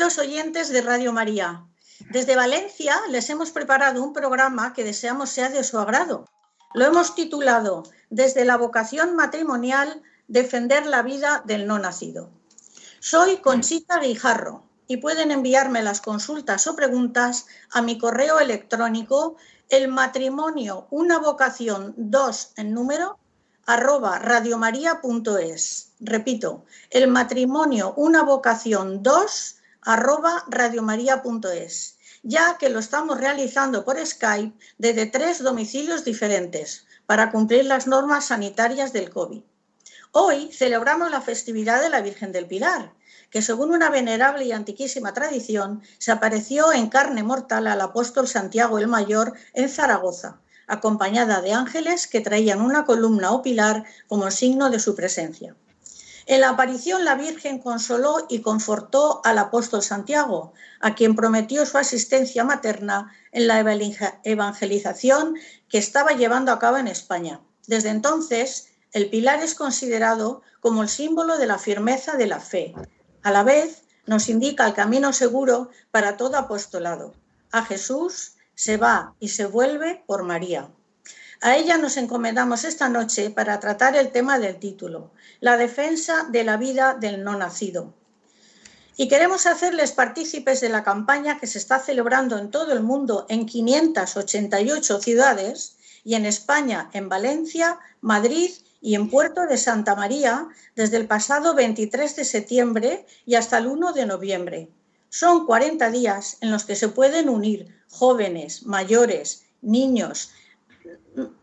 queridos oyentes de Radio María. Desde Valencia les hemos preparado un programa que deseamos sea de su agrado. Lo hemos titulado Desde la vocación matrimonial, defender la vida del no nacido. Soy Conchita Guijarro y pueden enviarme las consultas o preguntas a mi correo electrónico el matrimonio una vocación 2 en número arroba radiomaria.es. Repito, el matrimonio una vocación 2 arroba radiomaria.es, ya que lo estamos realizando por Skype desde tres domicilios diferentes para cumplir las normas sanitarias del COVID. Hoy celebramos la festividad de la Virgen del Pilar, que según una venerable y antiquísima tradición se apareció en carne mortal al apóstol Santiago el Mayor en Zaragoza, acompañada de ángeles que traían una columna o pilar como signo de su presencia. En la aparición la Virgen consoló y confortó al apóstol Santiago, a quien prometió su asistencia materna en la evangelización que estaba llevando a cabo en España. Desde entonces, el pilar es considerado como el símbolo de la firmeza de la fe. A la vez, nos indica el camino seguro para todo apostolado. A Jesús se va y se vuelve por María. A ella nos encomendamos esta noche para tratar el tema del título, la defensa de la vida del no nacido. Y queremos hacerles partícipes de la campaña que se está celebrando en todo el mundo en 588 ciudades y en España, en Valencia, Madrid y en Puerto de Santa María desde el pasado 23 de septiembre y hasta el 1 de noviembre. Son 40 días en los que se pueden unir jóvenes, mayores, niños,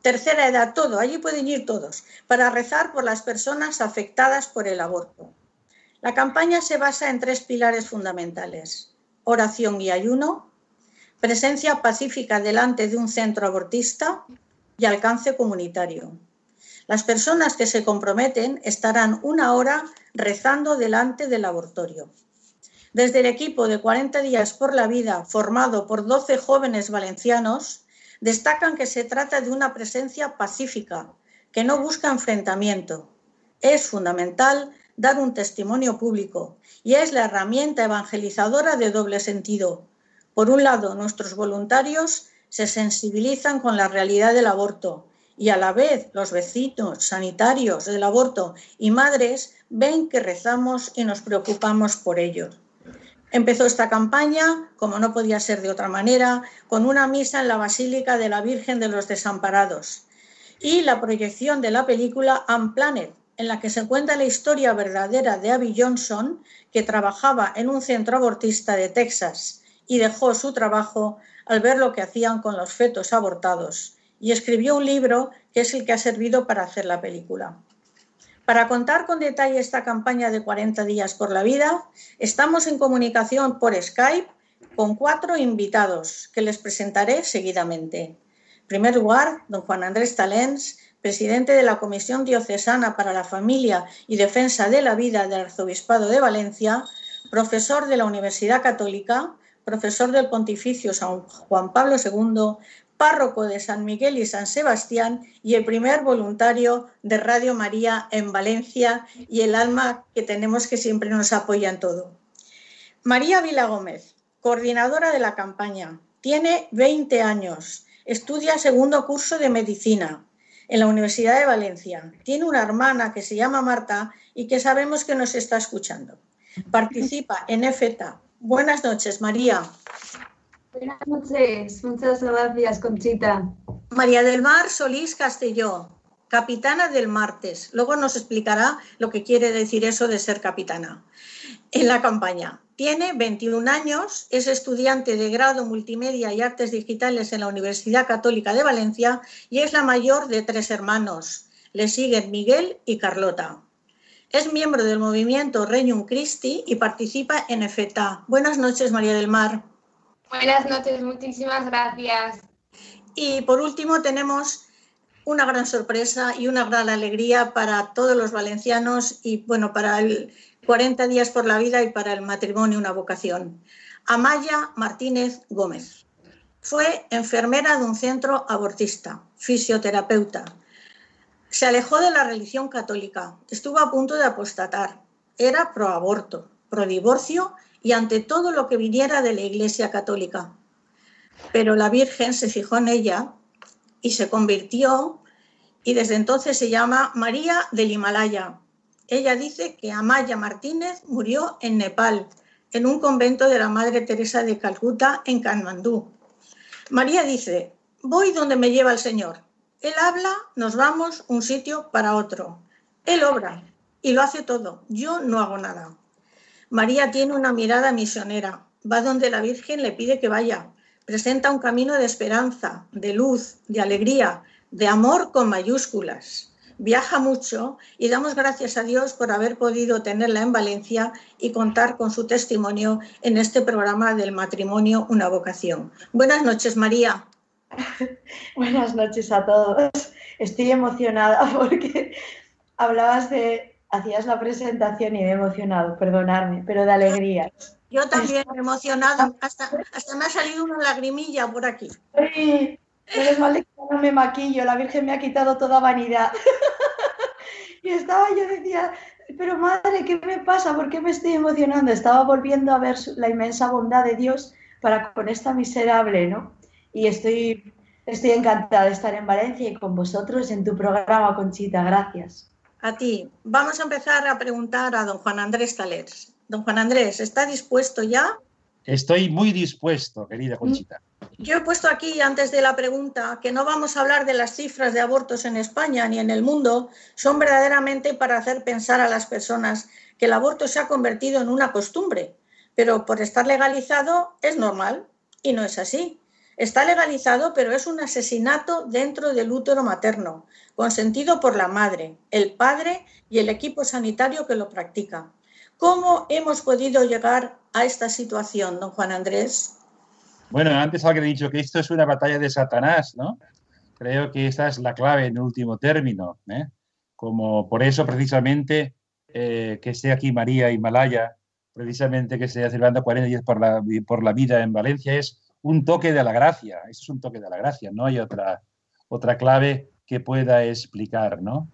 tercera edad, todo, allí pueden ir todos, para rezar por las personas afectadas por el aborto. La campaña se basa en tres pilares fundamentales, oración y ayuno, presencia pacífica delante de un centro abortista y alcance comunitario. Las personas que se comprometen estarán una hora rezando delante del abortorio. Desde el equipo de 40 días por la vida, formado por 12 jóvenes valencianos, destacan que se trata de una presencia pacífica, que no busca enfrentamiento. Es fundamental dar un testimonio público y es la herramienta evangelizadora de doble sentido. Por un lado, nuestros voluntarios se sensibilizan con la realidad del aborto y a la vez los vecinos sanitarios del aborto y madres ven que rezamos y nos preocupamos por ellos. Empezó esta campaña, como no podía ser de otra manera, con una misa en la Basílica de la Virgen de los Desamparados y la proyección de la película Unplanet, en la que se cuenta la historia verdadera de Abby Johnson, que trabajaba en un centro abortista de Texas y dejó su trabajo al ver lo que hacían con los fetos abortados, y escribió un libro que es el que ha servido para hacer la película. Para contar con detalle esta campaña de 40 días por la vida, estamos en comunicación por Skype con cuatro invitados que les presentaré seguidamente. En primer lugar, don Juan Andrés Talens, presidente de la Comisión Diocesana para la Familia y Defensa de la Vida del Arzobispado de Valencia, profesor de la Universidad Católica, profesor del Pontificio San Juan Pablo II, párroco de San Miguel y San Sebastián y el primer voluntario de Radio María en Valencia y el alma que tenemos que siempre nos apoya en todo. María Vila Gómez, coordinadora de la campaña, tiene 20 años, estudia segundo curso de medicina en la Universidad de Valencia. Tiene una hermana que se llama Marta y que sabemos que nos está escuchando. Participa en EFETA. Buenas noches, María. Buenas noches, muchas gracias, Conchita. María del Mar Solís Castelló, capitana del martes. Luego nos explicará lo que quiere decir eso de ser capitana en la campaña. Tiene 21 años, es estudiante de grado multimedia y artes digitales en la Universidad Católica de Valencia y es la mayor de tres hermanos. Le siguen Miguel y Carlota. Es miembro del movimiento Regnum Christi y participa en EFETA. Buenas noches, María del Mar. Buenas noches, muchísimas gracias. Y por último tenemos una gran sorpresa y una gran alegría para todos los valencianos y bueno, para el 40 días por la vida y para el matrimonio una vocación. Amaya Martínez Gómez. Fue enfermera de un centro abortista, fisioterapeuta. Se alejó de la religión católica, estuvo a punto de apostatar. Era pro aborto, pro divorcio y ante todo lo que viniera de la Iglesia Católica. Pero la Virgen se fijó en ella y se convirtió y desde entonces se llama María del Himalaya. Ella dice que Amaya Martínez murió en Nepal, en un convento de la Madre Teresa de Calcuta en Kanmandú. María dice, voy donde me lleva el Señor. Él habla, nos vamos un sitio para otro. Él obra y lo hace todo. Yo no hago nada. María tiene una mirada misionera, va donde la Virgen le pide que vaya, presenta un camino de esperanza, de luz, de alegría, de amor con mayúsculas. Viaja mucho y damos gracias a Dios por haber podido tenerla en Valencia y contar con su testimonio en este programa del matrimonio Una vocación. Buenas noches, María. Buenas noches a todos. Estoy emocionada porque hablabas de hacías la presentación y me he emocionado, perdonadme, pero de alegría. Yo también me he emocionado, hasta, hasta me ha salido una lagrimilla por aquí. Sí, es mal que no me maquillo, la Virgen me ha quitado toda vanidad. y estaba, yo decía, pero madre, ¿qué me pasa? ¿Por qué me estoy emocionando? Estaba volviendo a ver la inmensa bondad de Dios para con esta miserable, ¿no? Y estoy, estoy encantada de estar en Valencia y con vosotros en tu programa, Conchita. Gracias. A ti. Vamos a empezar a preguntar a don Juan Andrés Talers. Don Juan Andrés, ¿está dispuesto ya? Estoy muy dispuesto, querida Conchita. Yo he puesto aquí, antes de la pregunta, que no vamos a hablar de las cifras de abortos en España ni en el mundo, son verdaderamente para hacer pensar a las personas que el aborto se ha convertido en una costumbre, pero por estar legalizado es normal y no es así. Está legalizado, pero es un asesinato dentro del útero materno, consentido por la madre, el padre y el equipo sanitario que lo practica. ¿Cómo hemos podido llegar a esta situación, don Juan Andrés? Bueno, antes alguien dicho que esto es una batalla de Satanás, ¿no? Creo que esta es la clave en último término. ¿eh? Como por eso precisamente eh, que esté aquí María Himalaya, precisamente que esté celebrando 40 días por la, por la vida en Valencia, es un toque de la gracia. Eso es un toque de la gracia, no hay otra, otra clave que pueda explicar, ¿no?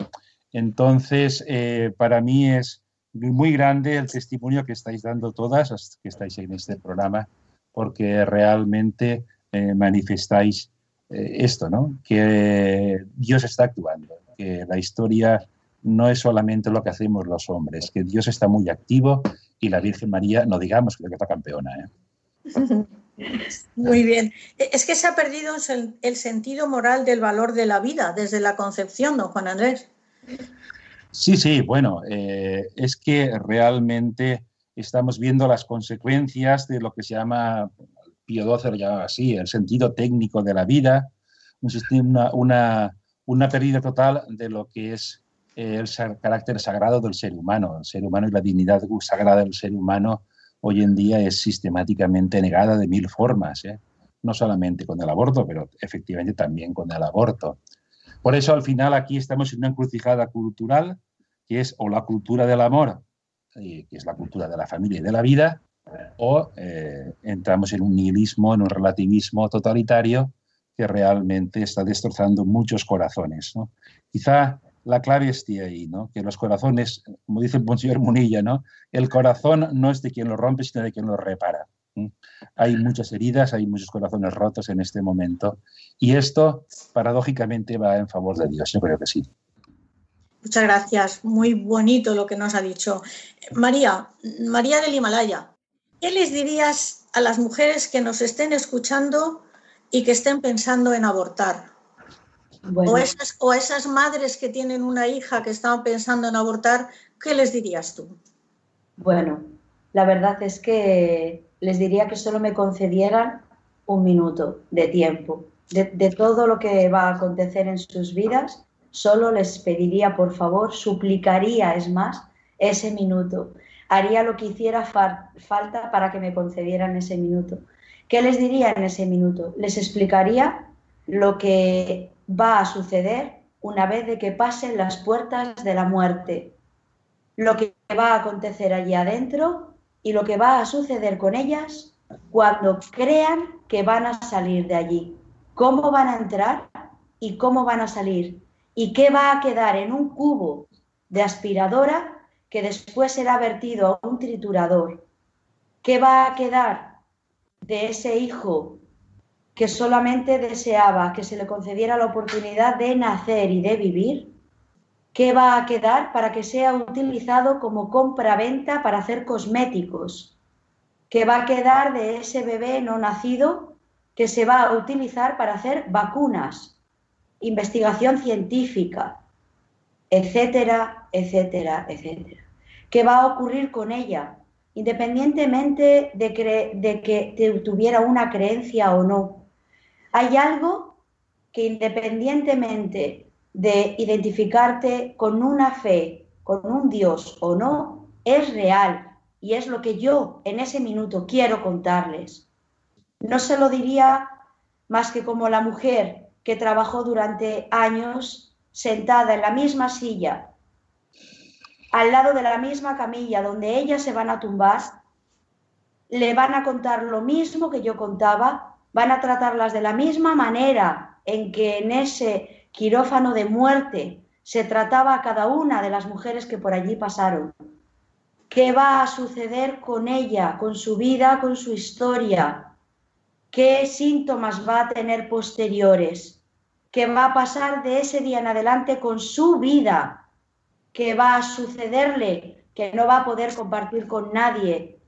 Entonces, eh, para mí es muy grande el testimonio que estáis dando todas, que estáis en este programa, porque realmente eh, manifestáis eh, esto, ¿no? Que Dios está actuando, que la historia no es solamente lo que hacemos los hombres, que Dios está muy activo y la Virgen María, no digamos que está campeona. ¿eh? Muy bien. E, es que se ha perdido el sentido moral del valor de la vida desde la concepción, don Juan Andrés. Sí, sí, bueno, eh, es que realmente estamos viendo las consecuencias de lo que se llama, Pío XII lo llamaba así, el sentido técnico de la vida, una, una, una pérdida total de lo que es el carácter sagrado del ser humano. El ser humano y la dignidad sagrada del ser humano hoy en día es sistemáticamente negada de mil formas, ¿eh? no solamente con el aborto, pero efectivamente también con el aborto. Por eso al final aquí estamos en una encrucijada cultural, que es o la cultura del amor, eh, que es la cultura de la familia y de la vida, o eh, entramos en un nihilismo, en un relativismo totalitario que realmente está destrozando muchos corazones. Quizá la clave esté ahí, ¿no? que los corazones, como dice el señor Munilla, ¿no? el corazón no es de quien lo rompe, sino de quien lo repara. Hay muchas heridas, hay muchos corazones rotos en este momento y esto paradójicamente va en favor de Dios, yo creo que sí. Muchas gracias, muy bonito lo que nos ha dicho. María, María del Himalaya, ¿qué les dirías a las mujeres que nos estén escuchando y que estén pensando en abortar? O, esas, o esas madres que tienen una hija que están pensando en abortar, ¿qué les dirías tú? Bueno, la verdad es que les diría que solo me concedieran un minuto de tiempo. De, todo lo que va a acontecer en sus vidas, solo les pediría, por favor, suplicaría, es más, ese minuto. Haría lo que hiciera falta para que me concedieran ese minuto. ¿Qué les diría en ese minuto? Les explicaría lo que va a suceder una vez de que pasen las puertas de la muerte, lo que va a acontecer allí adentro y lo que va a suceder con ellas cuando crean que van a salir de allí. Cómo van a entrar y cómo van a salir. Y qué va a quedar en un cubo de aspiradora que después será vertido a un triturador. ¿Qué va a quedar de ese hijo que solamente deseaba que se le concediera la oportunidad de nacer y de vivir? ¿Qué va a quedar para que sea utilizado como compra-venta para hacer cosméticos? ¿Qué va a quedar de ese bebé no nacido que se va a utilizar para hacer vacunas, investigación científica, etcétera, etcétera, etcétera? ¿Qué va a ocurrir con ella? Independientemente de, de que tuviera una creencia o no. Hay algo que independientemente de identificarte con una fe, con un Dios o no, es real y es lo que yo en ese minuto quiero contarles. No se lo diría más que como la mujer que trabajó durante años sentada en la misma silla, al lado de la misma camilla donde ellas se van a tumbar, le van a contar lo mismo que yo contaba, van a tratarlas de la misma manera en que en ese quirófano de muerte se trataba a cada una de las mujeres que por allí pasaron. ¿Qué va a suceder con ella, con su vida, con su historia? ¿Qué síntomas va a tener posteriores? ¿Qué va a pasar de ese día en adelante con su vida? ¿Qué va a sucederle que no va a poder compartir con nadie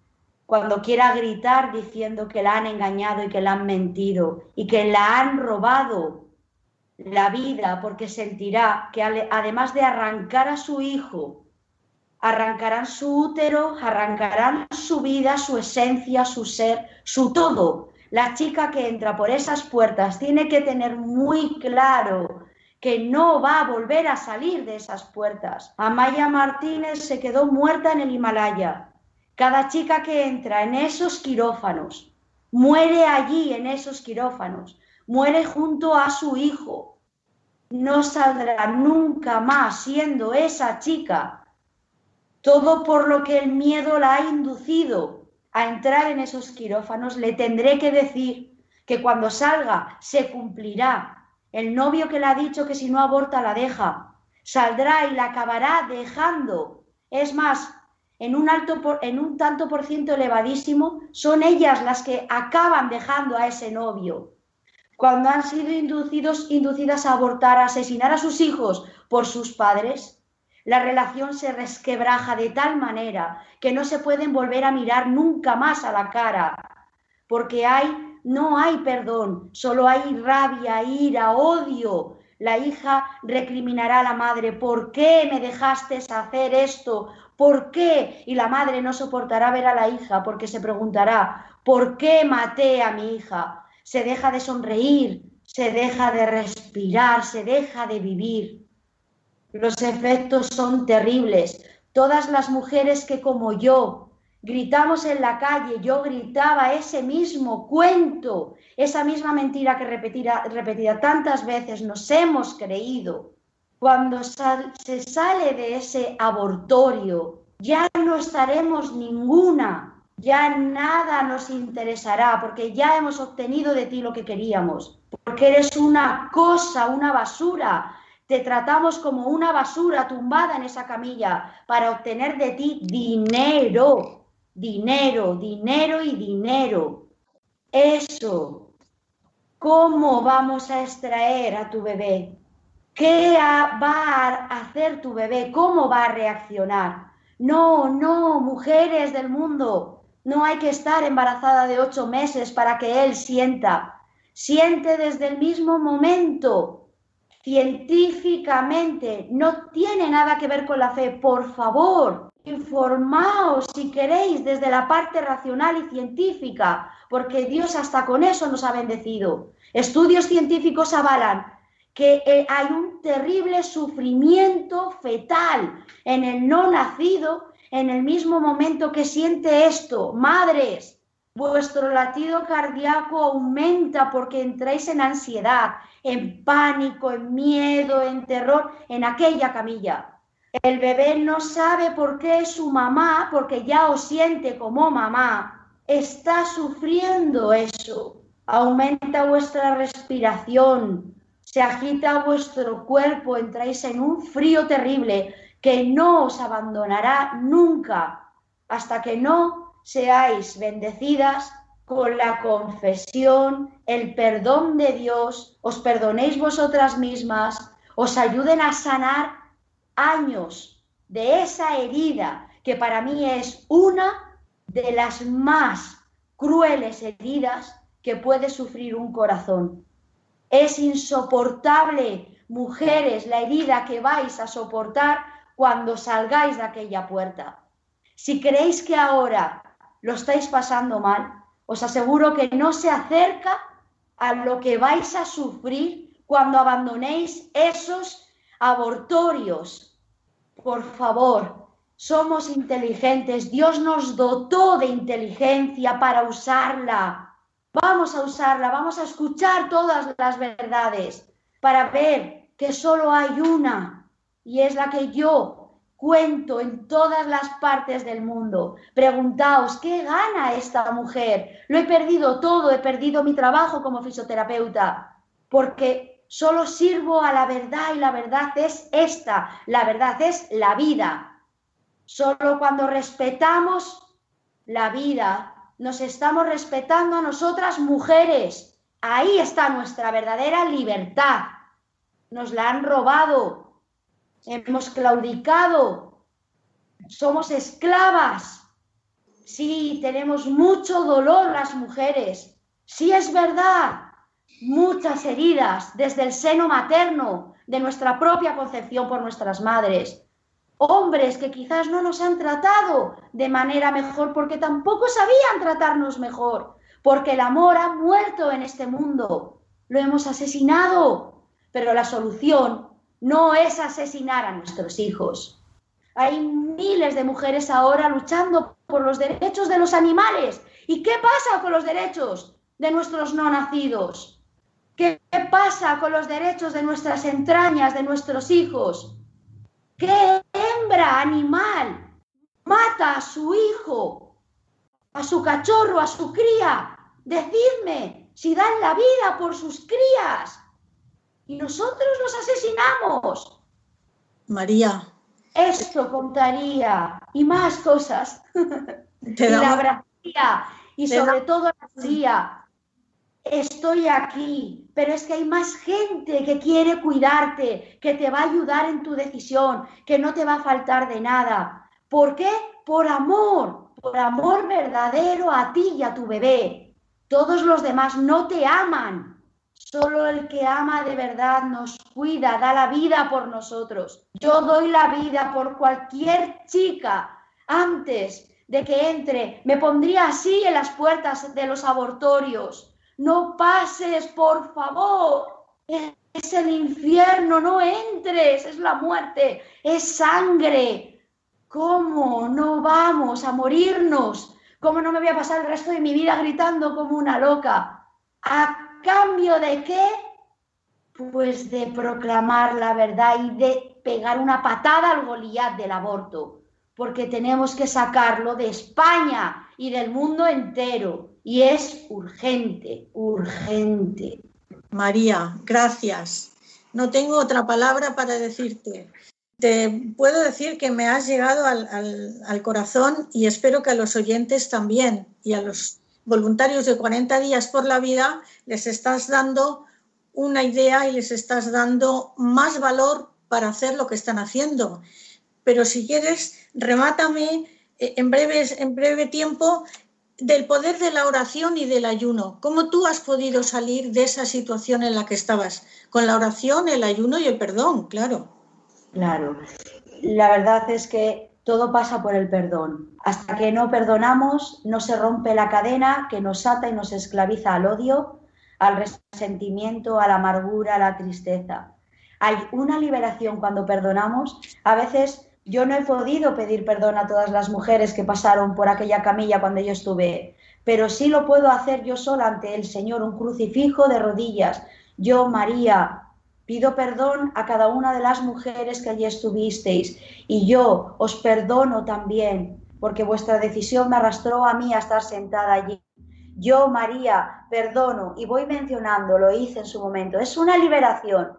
cuando quiera gritar diciendo que la han engañado y que la han mentido y que la han robado la vida porque sentirá que además de arrancar a su hijo, arrancarán su útero, arrancarán su vida, su esencia, su ser, su todo. La chica que entra por esas puertas tiene que tener muy claro que no va a volver a salir de esas puertas. Amaya Martínez se quedó muerta en el Himalaya. Cada chica que entra en esos quirófanos muere allí en esos quirófanos muere junto a su hijo. No saldrá nunca más siendo esa chica. Todo por lo que el miedo la ha inducido a entrar en esos quirófanos, le tendré que decir que cuando salga se cumplirá. El novio que le ha dicho que si no aborta la deja, saldrá y la acabará dejando. Es más, en un, tanto por ciento elevadísimo, son ellas las que acaban dejando a ese novio cuando han sido inducidos, inducidas a abortar, a asesinar a sus hijos por sus padres, la relación se resquebraja de tal manera que no se pueden volver a mirar nunca más a la cara, porque hay, no hay perdón, solo hay rabia, ira, odio. La hija recriminará a la madre, ¿por qué me dejaste hacer esto? ¿Por qué? Y la madre no soportará ver a la hija porque se preguntará, ¿por qué maté a mi hija? se deja de sonreír, se deja de respirar, se deja de vivir. Los efectos son terribles. Todas las mujeres que como yo gritamos en la calle, yo gritaba ese mismo cuento, esa misma mentira que repetida, repetida tantas veces nos hemos creído. Cuando se sale de ese abortorio, ya no estaremos ninguna, ya nada nos interesará, porque ya hemos obtenido de ti lo que queríamos, porque eres una cosa, una basura. Te tratamos como una basura tumbada en esa camilla para obtener de ti dinero dinero, dinero y dinero. Eso, ¿cómo vamos a extraer a tu bebé? ¿Qué va a hacer tu bebé? ¿Cómo va a reaccionar? No, no, mujeres del mundo, no hay que estar embarazada de ocho meses para que él sienta. Siente desde el mismo momento. Científicamente, no tiene nada que ver con la fe. Por favor, Informaos si queréis desde la parte racional y científica, porque Dios hasta con eso nos ha bendecido. Estudios científicos avalan que eh, hay un terrible sufrimiento fetal en el no nacido en el mismo momento que siente esto. Madres, vuestro latido cardíaco aumenta porque entráis en ansiedad, en pánico, en miedo, en terror, en aquella camilla. El bebé no sabe por qué su mamá, porque ya os siente como mamá, está sufriendo eso. Aumenta vuestra respiración, se agita vuestro cuerpo, entráis en un frío terrible que no os abandonará nunca hasta que no seáis bendecidas con la confesión, el perdón de Dios, os perdonéis vosotras mismas, os ayuden a sanar años de esa herida que para mí es una de las más crueles heridas que puede sufrir un corazón. Es insoportable, mujeres, la herida que vais a soportar cuando salgáis de aquella puerta. Si creéis que ahora lo estáis pasando mal, os aseguro que no se acerca a lo que vais a sufrir cuando abandonéis esos abortorios. Por favor, somos inteligentes. Dios nos dotó de inteligencia para usarla. Vamos a usarla, vamos a escuchar todas las verdades para ver que solo hay una y es la que yo cuento en todas las partes del mundo. Preguntaos, ¿qué gana esta mujer? Lo he perdido todo, he perdido mi trabajo como fisioterapeuta, porque Solo sirvo a la verdad y la verdad es esta, la verdad es la vida. Solo cuando respetamos la vida, nos estamos respetando a nosotras mujeres. Ahí está nuestra verdadera libertad. Nos la han robado, hemos claudicado, somos esclavas. Sí, tenemos mucho dolor las mujeres. Sí es verdad, muchas heridas desde el seno materno de nuestra propia concepción por nuestras madres. Hombres que quizás no nos han tratado de manera mejor porque tampoco sabían tratarnos mejor, porque el amor ha muerto en este mundo. Lo hemos asesinado, pero la solución no es asesinar a nuestros hijos. Hay miles de mujeres ahora luchando por los derechos de los animales. ¿Y qué pasa con los derechos de nuestros no nacidos? ¿Qué pasa con los derechos de nuestras entrañas, de nuestros hijos? ¿Qué hembra animal mata a su hijo, a su cachorro, a su cría? Decidme si dan la vida por sus crías y nosotros los asesinamos. María. Esto contaría y más cosas. y la abrazaría y sobre todo la diría, estoy aquí, pero es que hay más gente que quiere cuidarte, que te va a ayudar en tu decisión, que no te va a faltar de nada. ¿Por qué? Por amor, por amor verdadero a ti y a tu bebé. Todos los demás no te aman. Solo el que ama de verdad nos cuida, da la vida por nosotros. Yo doy la vida por cualquier chica antes de que entre. Me pondría así en las puertas de los abortorios no pases, por favor. Es el infierno, no entres, es la muerte, es sangre. ¿cómo no vamos a morirnos? ¿Cómo no me voy a pasar el resto de mi vida gritando como una loca? ¿A cambio de qué? Pues de proclamar la verdad y de pegar una patada al Goliat del aborto, porque tenemos que sacarlo de España y del mundo entero. Y es urgente, urgente. María, gracias. No tengo otra palabra para decirte. Te puedo decir que me has llegado al, corazón y espero que a los oyentes también y a los voluntarios de 40 días por la vida les estás dando una idea y les estás dando más valor para hacer lo que están haciendo. Pero si quieres, remátame eh, en, breves, en breve tiempo del poder de la oración y del ayuno. ¿Cómo tú has podido salir de esa situación en la que estabas? Con la oración, el ayuno y el perdón, claro. Claro, la verdad es que todo pasa por el perdón. Hasta que no perdonamos, no se rompe la cadena que nos ata y nos esclaviza al odio, al resentimiento, a la amargura, a la tristeza. Hay una liberación cuando perdonamos. A veces yo no he podido pedir perdón a todas las mujeres que pasaron por aquella camilla cuando yo estuve, pero sí lo puedo hacer yo sola ante el Señor, un crucifijo de rodillas. Yo, María, Pido perdón a cada una de las mujeres que allí estuvisteis y yo os perdono también porque vuestra decisión me arrastró a mí a estar sentada allí. Yo, María, perdono y voy mencionando, lo hice en su momento. Es una liberación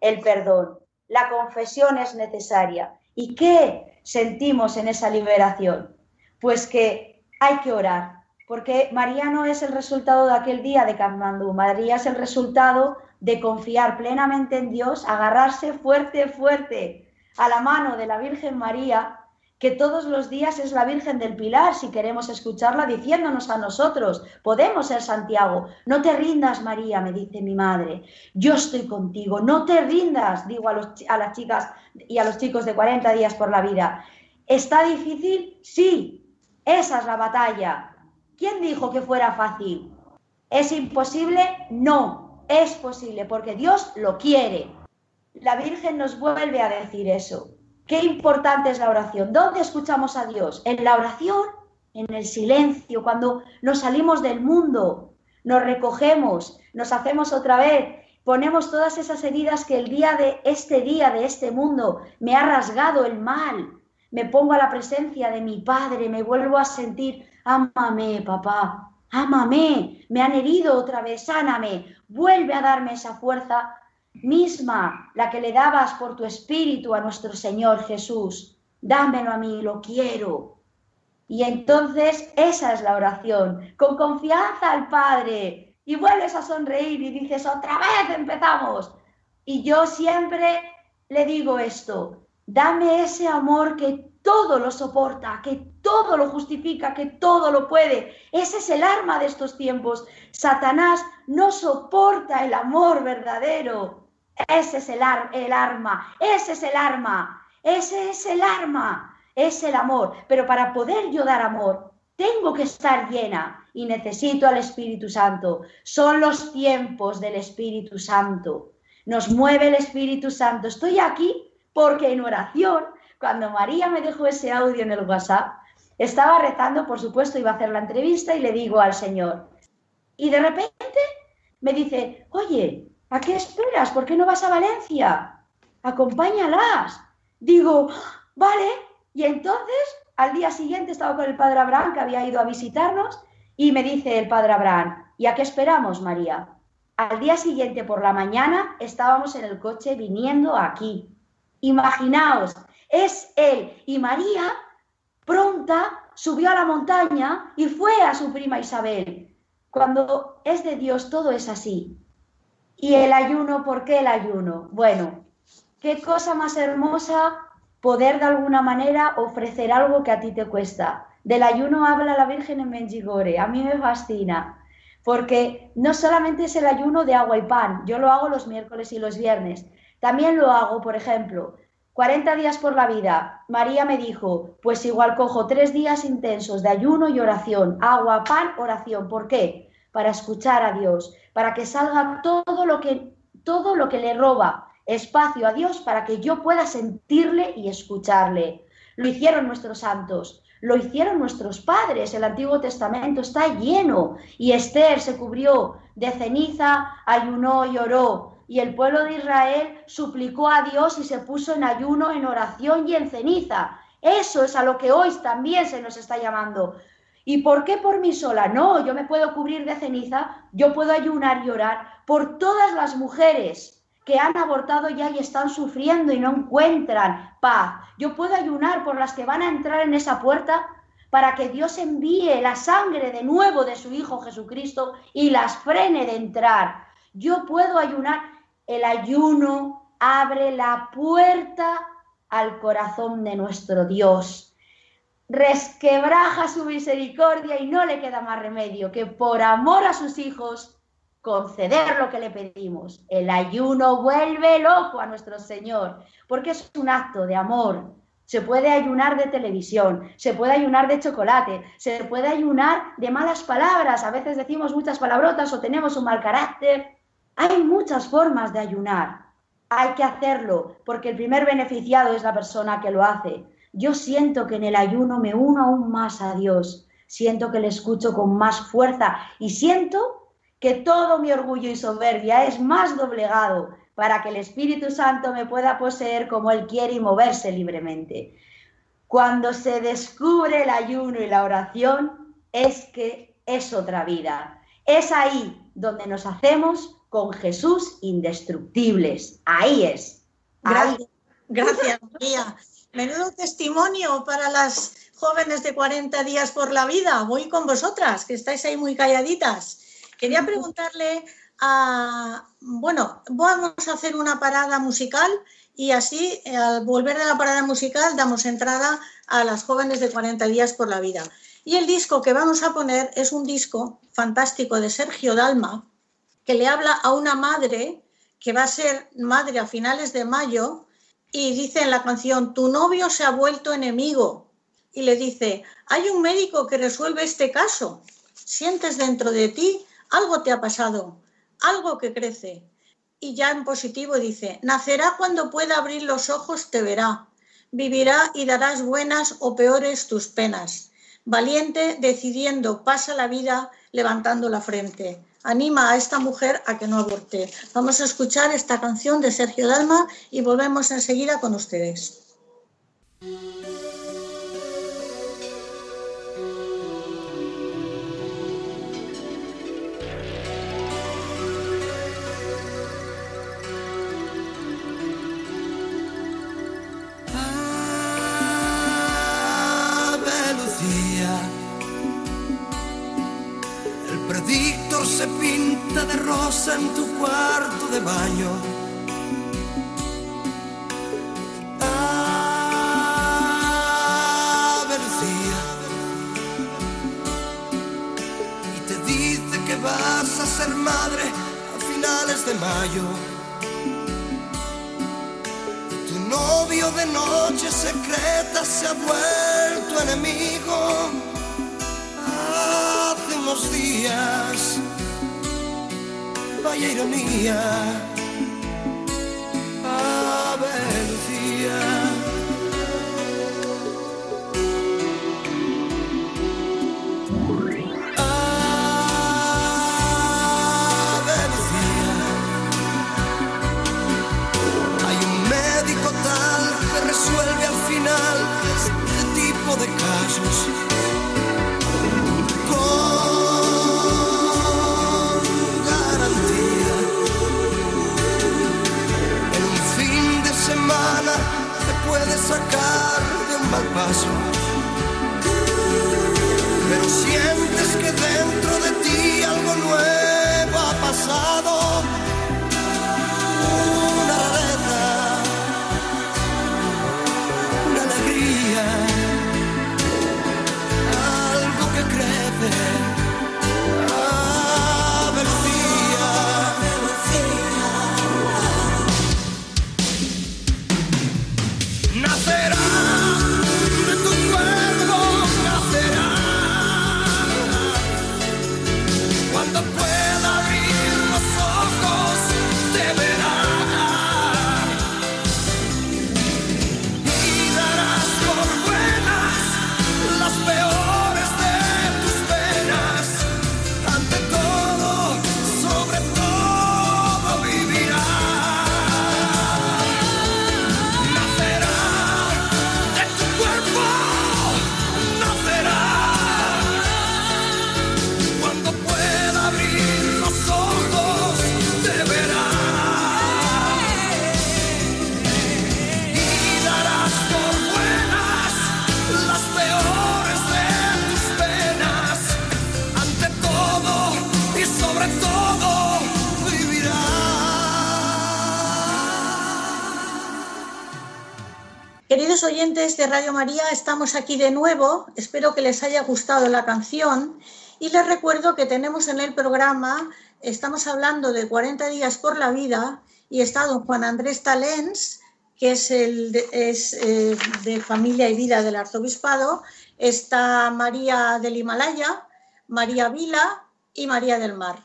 el perdón. La confesión es necesaria. ¿Y qué sentimos en esa liberación? Pues que hay que orar, porque María no es el resultado de aquel día de Kathmandú, María es el resultado de confiar plenamente en Dios, agarrarse fuerte, fuerte a la mano de la Virgen María, que todos los días es la Virgen del Pilar, si queremos escucharla diciéndonos a nosotros, podemos ser Santiago, no te rindas María, me dice mi madre, yo estoy contigo, no te rindas, digo a, a las chicas y a los chicos de 40 días por la vida. ¿Está difícil? Sí, esa es la batalla. ¿Quién dijo que fuera fácil? ¿Es imposible? No, es posible porque Dios lo quiere. La Virgen nos vuelve a decir eso. Qué importante es la oración. ¿Dónde escuchamos a Dios? En la oración, en el silencio, cuando nos salimos del mundo, nos recogemos, nos hacemos otra vez, ponemos todas esas heridas que el día de este día, de este mundo, me ha rasgado el mal. Me pongo a la presencia de mi Padre, me vuelvo a sentir, ámame, papá, ámame, me han herido otra vez, sáname, vuelve a darme esa fuerza misma, la que le dabas por tu espíritu a nuestro Señor Jesús. Dámelo a mí, lo quiero. Y entonces esa es la oración, con confianza al Padre. Y vuelves a sonreír y dices, otra vez empezamos. Y yo siempre le digo esto, dame ese amor que todo lo soporta, que todo lo justifica, que todo lo puede. Ese es el arma de estos tiempos. Satanás no soporta el amor verdadero. Ese es el, el arma, ese es el arma, ese es el arma, es el amor. Pero para poder yo dar amor, tengo que estar llena y necesito al Espíritu Santo. Son los tiempos del Espíritu Santo. Nos mueve el Espíritu Santo. Estoy aquí porque en oración cuando María me dejó ese audio en el WhatsApp, estaba rezando, por supuesto, iba a hacer la entrevista y le digo al Señor. Y de repente me dice, oye, ¿a qué esperas? ¿Por qué no vas a Valencia? Acompáñalas. Digo, vale. Y entonces, al día siguiente estaba con el padre Abraham, que había ido a visitarnos, y me dice el padre Abraham, ¿y a qué esperamos, María? Al día siguiente por la mañana estábamos en el coche viniendo aquí. Imaginaos, es Él. Y María, pronta, subió a la montaña y fue a su prima Isabel. Cuando es de Dios, todo es así. Y el ayuno, ¿por qué el ayuno? Bueno, qué cosa más hermosa poder de alguna manera ofrecer algo que a ti te cuesta. Del ayuno habla la Virgen en Menjigore, a mí me fascina, porque no solamente es el ayuno de agua y pan, yo lo hago los miércoles y los viernes, también lo hago, por ejemplo, 40 días por la vida. María me dijo, pues igual cojo tres días intensos de ayuno y oración, agua, pan, oración. ¿Por qué? Para escuchar a Dios, para que salga todo lo que, todo lo que le roba espacio a Dios para que yo pueda sentirle y escucharle. lo hicieron nuestros santos, lo hicieron nuestros padres. El Antiguo Testamento está lleno y Esther se cubrió de ceniza, ayunó y oró. Y el pueblo de Israel suplicó a Dios y se puso en ayuno, en oración y en ceniza. Eso es a lo que hoy también se nos está llamando. ¿Y por qué por mí sola? No, yo me puedo cubrir de ceniza, yo puedo ayunar y orar por todas las mujeres que han abortado ya y están sufriendo y no encuentran paz. Yo puedo ayunar por las que van a entrar en esa puerta para que Dios envíe la sangre de nuevo de su Hijo Jesucristo y las frene de entrar. Yo puedo ayunar. El ayuno abre la puerta al corazón de nuestro Dios. Resquebraja su misericordia y no le queda más remedio que por amor a sus hijos conceder lo que le pedimos. El ayuno vuelve loco a nuestro Señor, porque es un acto de amor. Se puede ayunar de televisión, se puede ayunar de chocolate, se puede ayunar de malas palabras. A veces decimos muchas palabrotas o tenemos un mal carácter. Hay muchas formas de ayunar. Hay que hacerlo, porque el primer beneficiado es la persona que lo hace. Yo siento que en el ayuno me uno aún más a Dios, siento que le escucho con más fuerza y siento que todo mi orgullo y soberbia es más doblegado para que el Espíritu Santo me pueda poseer como Él quiere y moverse libremente. Cuando se descubre el ayuno y la oración, es que es otra vida. Es ahí donde nos hacemos con Jesús indestructibles. Ahí es. Gracias, María. Menudo testimonio para las jóvenes de 40 días por la vida. Voy con vosotras, que estáis ahí muy calladitas. Quería preguntarle a, bueno, vamos a hacer una parada musical y así al volver de la parada musical damos entrada a las jóvenes de 40 días por la vida. Y el disco que vamos a poner es un disco fantástico de Sergio Dalma, que le habla a una madre que va a ser madre a finales de mayo y dice en la canción, tu novio se ha vuelto enemigo. Y le dice, hay un médico que resuelve este caso. Sientes dentro de ti algo te ha pasado, algo que crece. Y ya en positivo dice, nacerá cuando pueda abrir los ojos, te verá, vivirá y darás buenas o peores tus penas. Valiente, decidiendo, pasa la vida levantando la frente. Anima a esta mujer a que no aborte. Vamos a escuchar esta canción de Sergio Dalma y volvemos enseguida con ustedes. De Radio María, estamos aquí de nuevo. Espero que les haya gustado la canción y les recuerdo que tenemos en el programa, estamos hablando de 40 días por la vida y está don Juan Andrés Talens, que es, el es eh, de familia y vida del arzobispado, está María del Himalaya, María Vila y María del Mar.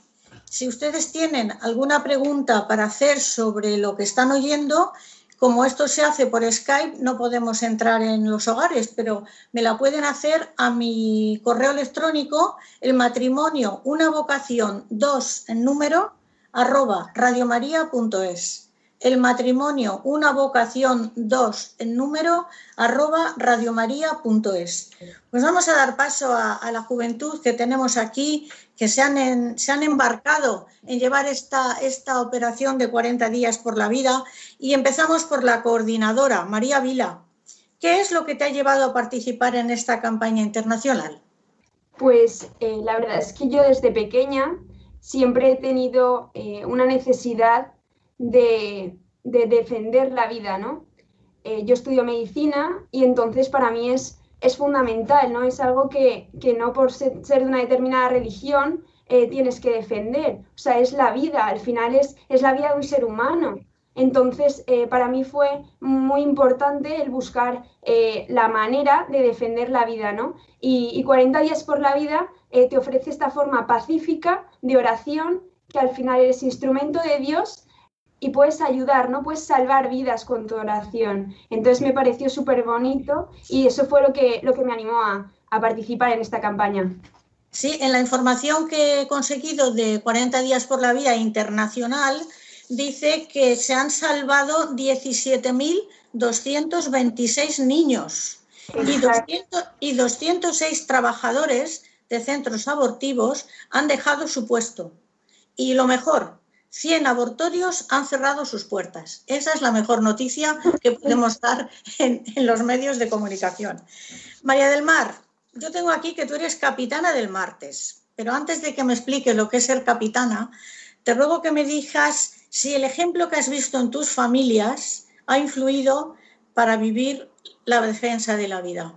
Si ustedes tienen alguna pregunta para hacer sobre lo que están oyendo, como esto se hace por Skype, no podemos entrar en los hogares, pero me la pueden hacer a mi correo electrónico, el matrimonio, una vocación, dos en número, arroba radiomaria.es. El matrimonio, una vocación, dos en número, arroba radiomaria.es. Pues vamos a dar paso a, la juventud que tenemos aquí, que se han, se han embarcado en llevar esta, esta operación de 40 días por la vida y empezamos por la coordinadora, María Vila. ¿Qué es lo que te ha llevado a participar en esta campaña internacional? Pues eh, la verdad es que yo desde pequeña siempre he tenido eh, una necesidad de, defender la vida, ¿no? Eh, yo estudio medicina y entonces para mí es, es fundamental, ¿no? Es algo que, no por ser, de una determinada religión tienes que defender. O sea, es la vida, al final es, es la vida de un ser humano. Entonces, eh, para mí fue muy importante el buscar eh, la manera de defender la vida, ¿no? Y, 40 días por la vida eh, te ofrece esta forma pacífica de oración, que al final eres instrumento de Dios y puedes ayudar, ¿no? Puedes salvar vidas con tu oración. Entonces me pareció súper bonito y eso fue lo que, lo que me animó a, a participar en esta campaña. Sí, en la información que he conseguido de 40 días por la vida internacional, dice que se han salvado 17.226 niños y, 200, y 206 trabajadores de centros abortivos han dejado su puesto. Y lo mejor, 100 abortorios han cerrado sus puertas. Esa es la mejor noticia que podemos dar en, en, los medios de comunicación. María del Mar, yo tengo aquí que tú eres capitana del martes, pero antes de que me explique lo que es ser capitana, te ruego que me digas si el ejemplo que has visto en tus familias ha influido para vivir la defensa de la vida.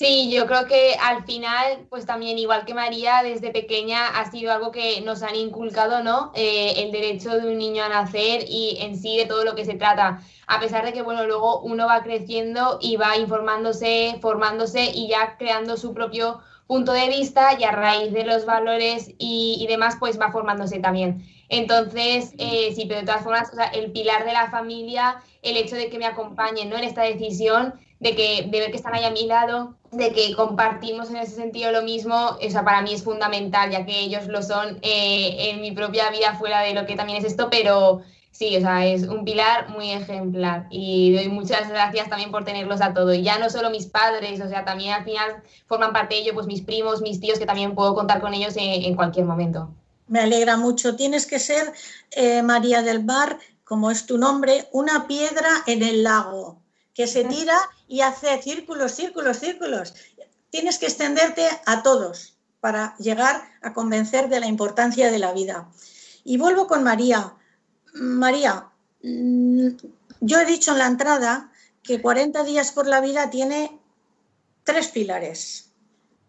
Sí, yo creo que al final, pues también igual que María, desde pequeña ha sido algo que nos han inculcado, ¿no? Eh, el derecho de un niño a nacer y en sí de todo lo que se trata. A pesar de que, bueno, luego uno va creciendo y va informándose, formándose y ya creando su propio punto de vista y a raíz de los valores y, demás, pues va formándose también. Entonces, eh, sí, pero de todas formas, o sea, el pilar de la familia, el hecho de que me acompañen ¿no? en esta decisión, de, que, de ver que están ahí a mi lado, de que compartimos en ese sentido lo mismo, o sea, para mí es fundamental, ya que ellos lo son eh, en mi propia vida fuera de lo que también es esto, pero sí, o sea, es un pilar muy ejemplar y doy muchas gracias también por tenerlos a todos. Y ya no solo mis padres, o sea, también al final forman parte de ello, pues mis primos, mis tíos, que también puedo contar con ellos en cualquier momento. Me alegra mucho. Tienes que ser, eh, María del Bar, como es tu nombre, una piedra en el lago que se tira y hace círculos, círculos, círculos. Tienes que extenderte a todos para llegar a convencer de la importancia de la vida. Y vuelvo con María. María, mm, yo he dicho en la entrada que 40 días por la vida tiene tres pilares.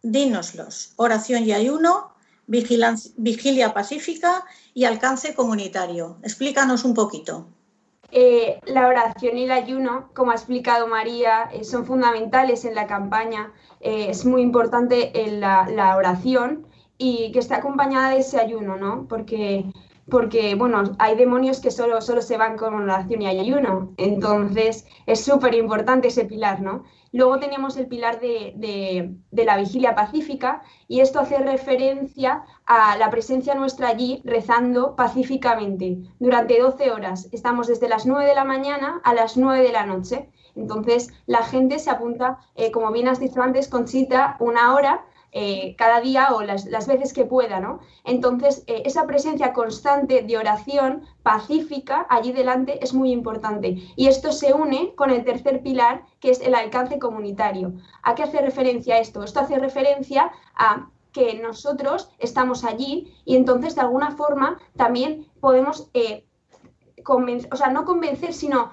Dínoslos. Oración y ayuno, vigilia pacífica y alcance comunitario. Explícanos un poquito. Eh, la oración y el ayuno, como ha explicado María, eh, son fundamentales en la campaña. Eh, es muy importante la, la, oración y que esté acompañada de ese ayuno, ¿no? Porque, porque bueno, hay demonios que solo, solo se van con oración y ayuno. Entonces, es súper importante ese pilar, ¿no? Luego tenemos el pilar de, la vigilia pacífica y esto hace referencia a la presencia nuestra allí rezando pacíficamente durante 12 horas. Estamos desde las 9 de la mañana a las 9 de la noche. Entonces la gente se apunta, eh, como bien has dicho antes, Conchita, una hora eh, cada día o las, veces que pueda, ¿no? Entonces, eh, esa presencia constante de oración pacífica allí delante es muy importante. Y esto se une con el tercer pilar, que es el alcance comunitario. ¿A qué hace referencia esto? Esto hace referencia a que nosotros estamos allí y entonces de alguna forma también podemos, eh, o sea, no convencer, sino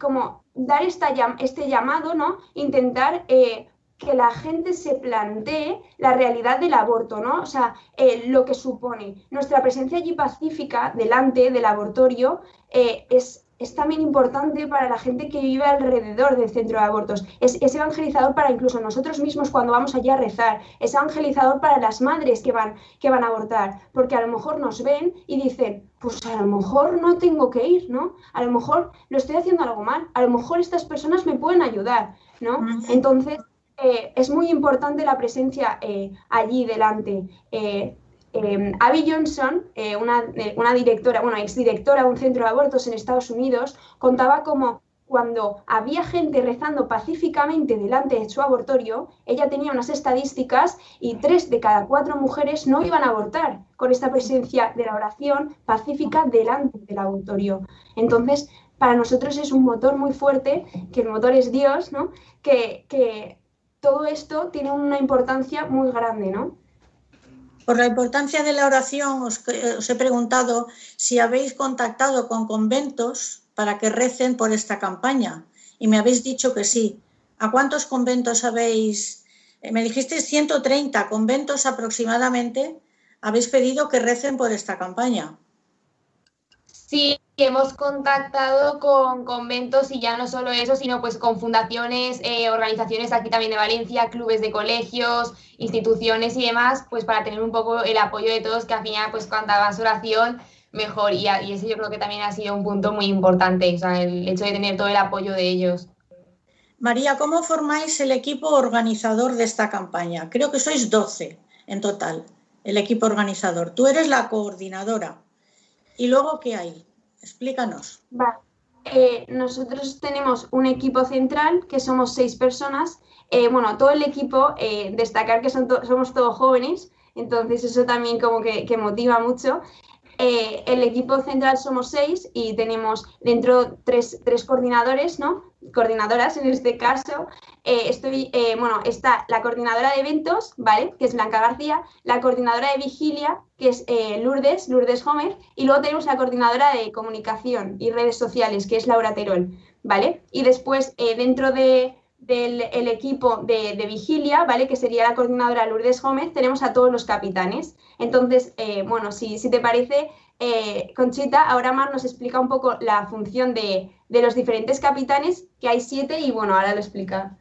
como dar esta, este llamado, ¿no? Intentar eh, que la gente se plantee la realidad del aborto, ¿no? O sea, eh, lo que supone. Nuestra presencia allí pacífica delante del abortorio eh, es es también importante para la gente que vive alrededor del centro de abortos. Es, evangelizador para incluso nosotros mismos cuando vamos allí a rezar. Es evangelizador para las madres que van, que van a abortar, porque a lo mejor nos ven y dicen, pues a lo mejor no tengo que ir, ¿no? A lo mejor lo estoy haciendo algo mal, a lo mejor estas personas me pueden ayudar, ¿no? Entonces, eh, es muy importante la presencia eh, allí delante. Eh, eh, Abby Johnson, una, directora, bueno, exdirectora de un centro de abortos en Estados Unidos, contaba cómo cuando había gente rezando pacíficamente delante de su abortorio, ella tenía unas estadísticas y tres de cada cuatro mujeres no iban a abortar con esta presencia de la oración pacífica delante del abortorio. Entonces, para nosotros es un motor muy fuerte, que el motor es Dios, ¿no? Que todo esto tiene una importancia muy grande, ¿no? Por la importancia de la oración, os, he preguntado si habéis contactado con conventos para que recen por esta campaña y me habéis dicho que sí. ¿A cuántos conventos habéis? Eh, me dijiste 130 conventos aproximadamente. Habéis pedido que recen por esta campaña. Sí, hemos contactado con conventos y ya no solo eso, sino pues con fundaciones, eh, organizaciones aquí también de Valencia, clubes de colegios, instituciones y demás, pues para tener un poco el apoyo de todos, que al final pues cuanta más oración, mejor. Y, y ese yo creo que también ha sido un punto muy importante, o sea, el hecho de tener todo el apoyo de ellos. María, ¿cómo formáis el equipo organizador de esta campaña? Creo que sois 12 en total, el equipo organizador. Tú eres la coordinadora. ¿Y luego qué hay? Explícanos. Eh, nosotros tenemos un equipo central que somos seis personas. Eh, bueno, todo el equipo, eh, destacar que somos todos jóvenes, entonces eso también como que, que motiva mucho. el equipo central somos seis y tenemos dentro tres, tres coordinadores, ¿no? Coordinadoras en este caso. Eh, estoy, eh, bueno, está la coordinadora de eventos, ¿vale? Que es Blanca García, la coordinadora de vigilia, que es eh, Lourdes, Lourdes Gómez, y luego tenemos la coordinadora de comunicación y redes sociales, que es Laura Terol, ¿vale? Y después, dentro de, del equipo de, vigilia, ¿vale? Que sería la coordinadora Lourdes Gómez, tenemos a todos los capitanes. Entonces, bueno, si, si te parece, Conchita, ahora más nos explica un poco la función de, de los diferentes capitanes, que hay siete y bueno, ahora lo explica.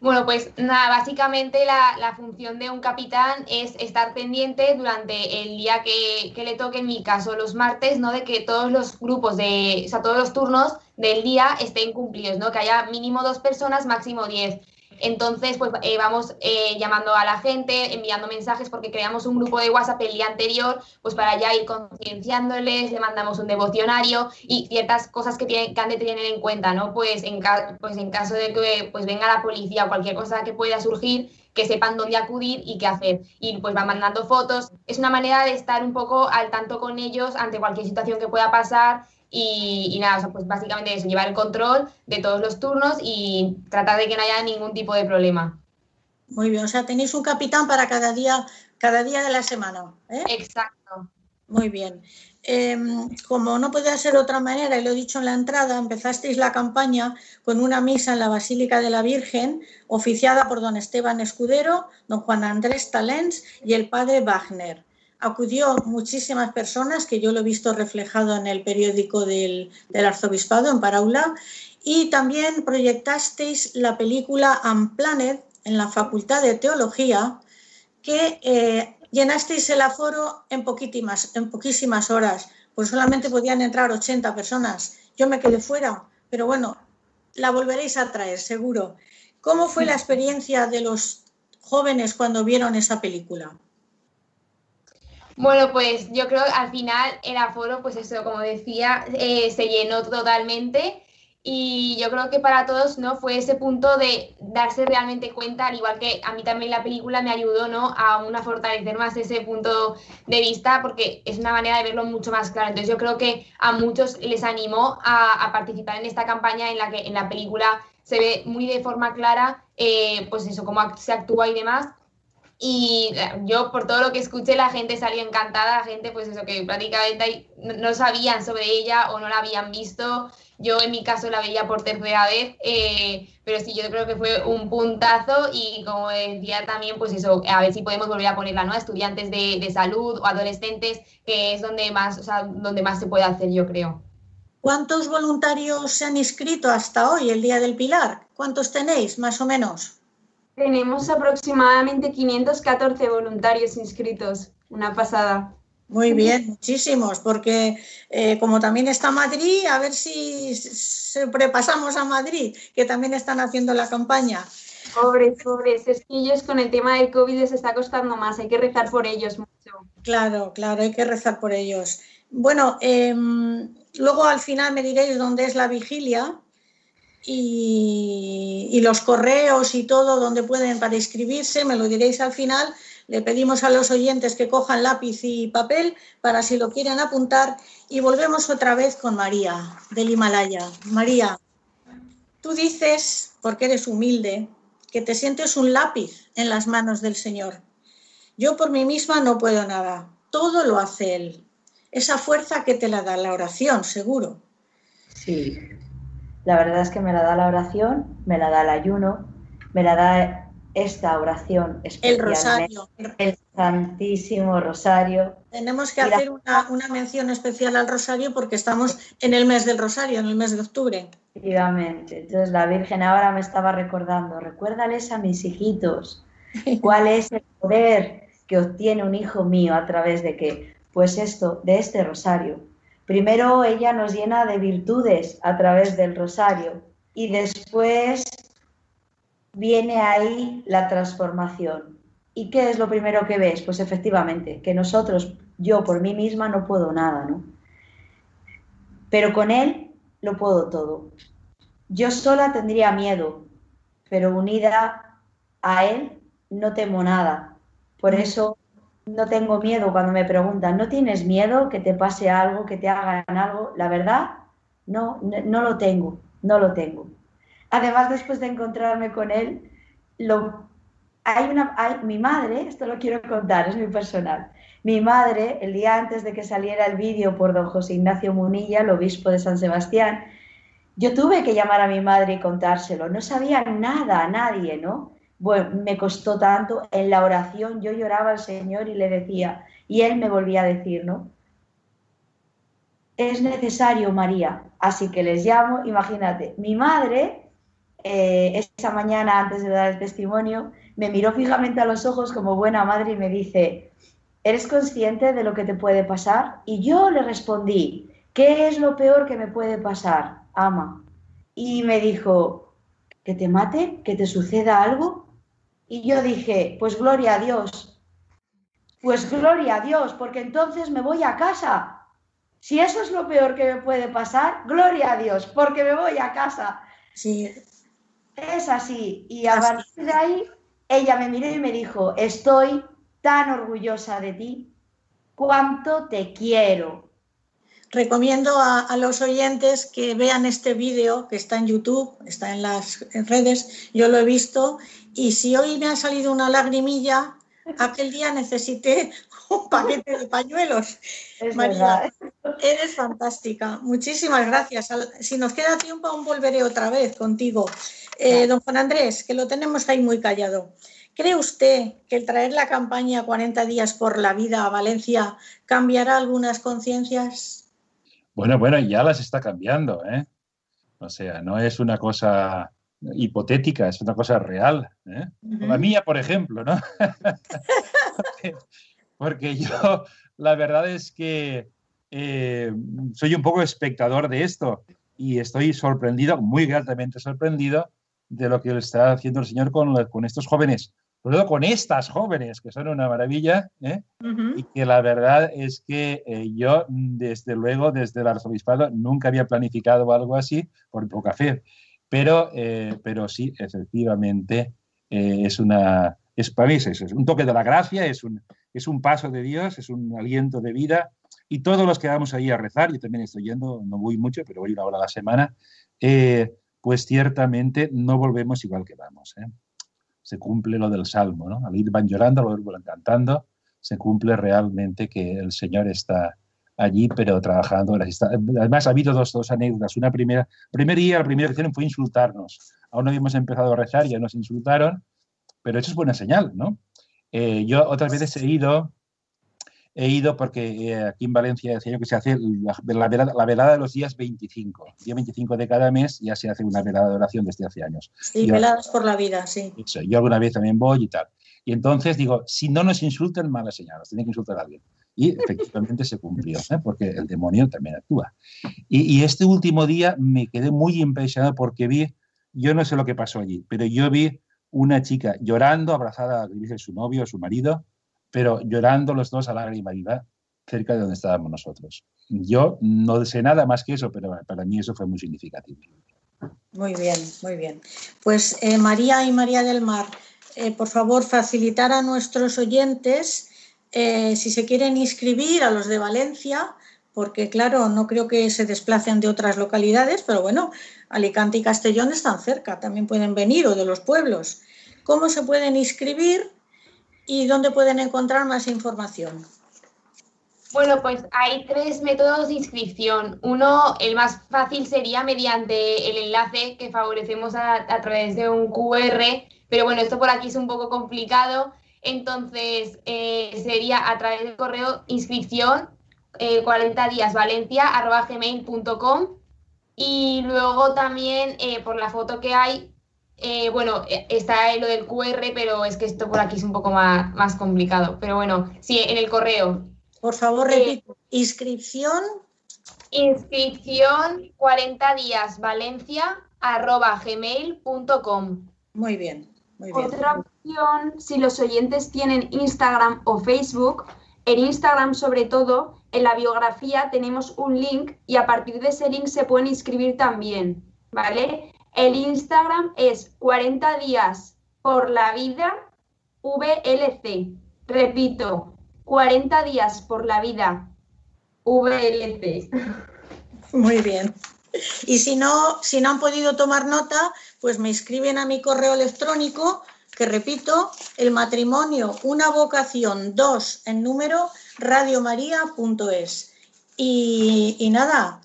Bueno, pues nada, básicamente la, función de un capitán es estar pendiente durante el día que, que, le toque, en mi caso los martes, ¿no? De que todos los grupos de, o sea, todos los turnos del día estén cumplidos, ¿no? Que haya mínimo dos personas, máximo diez. Entonces, pues eh, vamos eh, llamando a la gente, enviando mensajes, porque creamos un grupo de WhatsApp el día anterior, pues para ya ir concienciándoles, le mandamos un devocionario y ciertas cosas que, tienen, que han de tener en cuenta, ¿no? Pues en, pues en caso de que pues venga la policía o cualquier cosa que pueda surgir, que sepan dónde acudir y qué hacer. Y pues van mandando fotos. Es una manera de estar un poco al tanto con ellos ante cualquier situación que pueda pasar y, nada, pues básicamente eso, llevar el control de todos los turnos y tratar de que no haya ningún tipo de problema. Muy bien, o sea, tenéis un capitán para cada día, cada día de la semana. ¿eh? Exacto. Muy bien. Em, como no podía ser de otra manera, y lo he dicho en la entrada, empezasteis la campaña con una misa en la Basílica de la Virgen, oficiada por don Esteban Escudero, don Juan Andrés Talens y el padre Wagner acudió muchísimas personas, que yo lo he visto reflejado en el periódico del, arzobispado, en Paraula, y también proyectasteis la película Unplanet en la Facultad de Teología, que eh, llenasteis el aforo en poquísimas, en poquísimas horas, pues solamente podían entrar 80 personas. Yo me quedé fuera, pero bueno, la volveréis a traer, seguro. ¿Cómo fue la experiencia de los jóvenes cuando vieron esa película? Bueno, pues yo creo que al final el aforo, pues eso, como decía, eh, se llenó totalmente y yo creo que para todos, ¿no? Fue ese punto de darse realmente cuenta, al igual que a mí también la película me ayudó, ¿no? A una fortalecer más ese punto de vista porque es una manera de verlo mucho más claro. Entonces yo creo que a muchos les animó a, participar en esta campaña en la que en la película se ve muy de forma clara, eh, pues eso, cómo se actúa y demás Y eh, yo, por todo lo que escuché, la gente salió encantada, la gente, pues eso, que prácticamente no sabían sobre ella o no la habían visto. Yo en mi caso la veía por tercera vez, eh, pero sí, yo creo que fue un puntazo y como decía también, pues eso, a ver si podemos volver a ponerla, ¿no? Estudiantes de, de salud o adolescentes, que es donde más, donde más se puede hacer, yo creo. ¿Cuántos voluntarios se han inscrito hasta hoy, el Día del Pilar? ¿Cuántos tenéis, más o menos? Tenemos aproximadamente 514 voluntarios inscritos, una pasada. Muy bien, muchísimos, porque eh, como también está Madrid, a ver si sobrepasamos a Madrid, que también están haciendo la campaña. Pobres, pobres, es que ellos con el tema del COVID les está costando más, hay que rezar por ellos mucho. Claro, claro, hay que rezar por ellos. Bueno, em, luego al final me diréis dónde es la vigilia y, los correos y todo, donde pueden para inscribirse, me lo diréis al final le pedimos a los oyentes que cojan lápiz y papel para si lo quieren apuntar y volvemos otra vez con María del Himalaya. María, tú dices, porque eres humilde, que te sientes un lápiz en las manos del Señor. Yo por mí misma no puedo nada, todo lo hace Él. Esa fuerza que te la da la oración, seguro. Sí, la verdad es que me la da la oración, me la da el ayuno, me la da esta oración El rosario. El Santísimo Rosario. Tenemos que hacer una, mención especial al rosario porque estamos en el mes del rosario, en el mes de octubre. Efectivamente. Entonces la Virgen ahora me estaba recordando, recuérdales a mis hijitos cuál es el poder que obtiene un hijo mío a través de qué. Pues esto, de este rosario. Primero ella nos llena de virtudes a través del rosario y después viene ahí la transformación. ¿Y qué es lo primero que ves? Pues efectivamente, que nosotros, yo por mí misma no puedo nada, ¿no? Pero con Él lo puedo todo. Yo sola tendría miedo, pero unida a Él no temo nada. Por mm. eso no tengo miedo cuando me preguntan, ¿no tienes miedo que te pase algo, que te hagan algo? La verdad, no, no lo tengo, no lo tengo. Además, después de encontrarme con él, lo, hay una, hay, mi madre, esto lo quiero contar, es muy personal. Mi madre, el día antes de que saliera el vídeo por don José Ignacio Munilla, el obispo de San Sebastián, yo tuve que llamar a mi madre y contárselo. No sabía nada, nadie, ¿no? Bueno, me costó tanto. En la oración yo lloraba al Señor y le decía, y él me volvía a decir, ¿no? Es necesario, María. Así que les llamo, imagínate, mi madre eh, esa mañana antes de dar el testimonio, me miró fijamente a los ojos como buena madre y me dice, ¿eres consciente de lo que te puede pasar? Y yo le respondí, ¿qué es lo peor que me puede pasar, ama? Y me dijo, ¿que te mate? ¿Que te suceda algo? Y yo dije, pues gloria a Dios. Pues gloria a Dios, porque entonces me voy a casa. Si eso es lo peor que me puede pasar, gloria a Dios, porque me voy a casa. Sí, es así. Y a partir de ahí, ella me miró y me dijo, estoy tan orgullosa de ti, cuánto te quiero. Recomiendo a, los oyentes que vean este vídeo que está en YouTube, está en las redes, yo lo he visto, y si hoy me ha salido una lagrimilla, aquel día necesité un paquete de pañuelos. María, eres fantástica. Muchísimas gracias. Si nos queda tiempo, aún volveré otra vez contigo. Eh, don Juan Andrés, que lo tenemos ahí muy callado. ¿Cree usted que el traer la campaña 40 días por la vida a Valencia cambiará algunas conciencias? Bueno, bueno, ya las está cambiando, ¿eh? O sea, no es una cosa hipotética, es una cosa real. ¿eh? La mía, por ejemplo, ¿no? porque, yo, la verdad es que eh, soy un poco espectador de esto y estoy sorprendido, muy gratamente sorprendido, de lo que está haciendo el Señor con, con estos jóvenes, sobre todo con estas jóvenes, que son una maravilla, ¿eh? y que la verdad es que eh, yo, desde luego, desde el arzobispado, nunca había planificado algo así, por poca fe, pero, eh, pero sí, efectivamente, es una, es para mí es, es un toque de la gracia, es un, es un paso de Dios, es un aliento de vida, y todos los que vamos ahí a rezar, yo también estoy yendo, no voy mucho, pero voy una hora a la semana, pues ciertamente no volvemos igual que vamos. ¿eh? Se cumple lo del Salmo, ¿no? Al ir van llorando, al ir van cantando, se cumple realmente que el Señor está allí, pero trabajando. Además, ha habido dos, dos anécdotas. Una primera, primer día, la primera que hicieron fue insultarnos. Aún no habíamos empezado a rezar, ya nos insultaron, pero eso es buena señal, ¿no? Eh, yo otras veces he ido, he ido porque eh, aquí en Valencia decía yo que se hace la, la, velada, de los días 25. día 25 de cada mes ya se hace una velada de oración desde hace años. Sí, veladas por la vida, sí. yo alguna vez también voy y tal. Y entonces digo, si no nos insultan, mala señal, nos tiene que insultar a alguien. Y efectivamente se cumplió, ¿eh? porque el demonio también actúa. Y, este último día me quedé muy impresionado porque vi, yo no sé lo que pasó allí, pero yo vi una chica llorando, abrazada a su novio, a su marido, pero llorando los dos a lágrima viva cerca de donde estábamos nosotros. Yo no sé nada más que eso, pero para mí eso fue muy significativo. Muy bien, muy bien. Pues eh, María y María del Mar, eh, por favor, facilitar a nuestros oyentes eh, si se quieren inscribir a los de Valencia, porque claro, no creo que se desplacen de otras localidades, pero bueno, Alicante y Castellón están cerca, también pueden venir o de los pueblos. ¿Cómo se pueden inscribir y dónde pueden encontrar más información? Bueno, pues hay tres métodos de inscripción. Uno, el más fácil sería mediante el enlace que favorecemos a, a través de un QR pero bueno, esto por aquí es un poco complicado, entonces eh, sería a través del correo inscripción 40 eh, días valencia gmail.com y luego también eh, por la foto que hay, bueno, está lo del QR, pero es que esto por aquí es un poco más, más complicado. Pero bueno, sí, en el correo. Por favor, repito, inscripción. Inscripción 40 días valencia gmail.com. Muy bien. Otra opción, si los oyentes tienen Instagram o Facebook, en Instagram sobre todo, en la biografía tenemos un link y a partir de ese link se pueden inscribir también, ¿vale? El Instagram es 40 días por la vida VLC. Repito, 40 días por la vida VLC. Muy bien. Y si no, si no han podido tomar nota, pues me escriben a mi correo electrónico, que repito, el matrimonio, una vocación, dos en número, radiomaria.es. Y, y nada,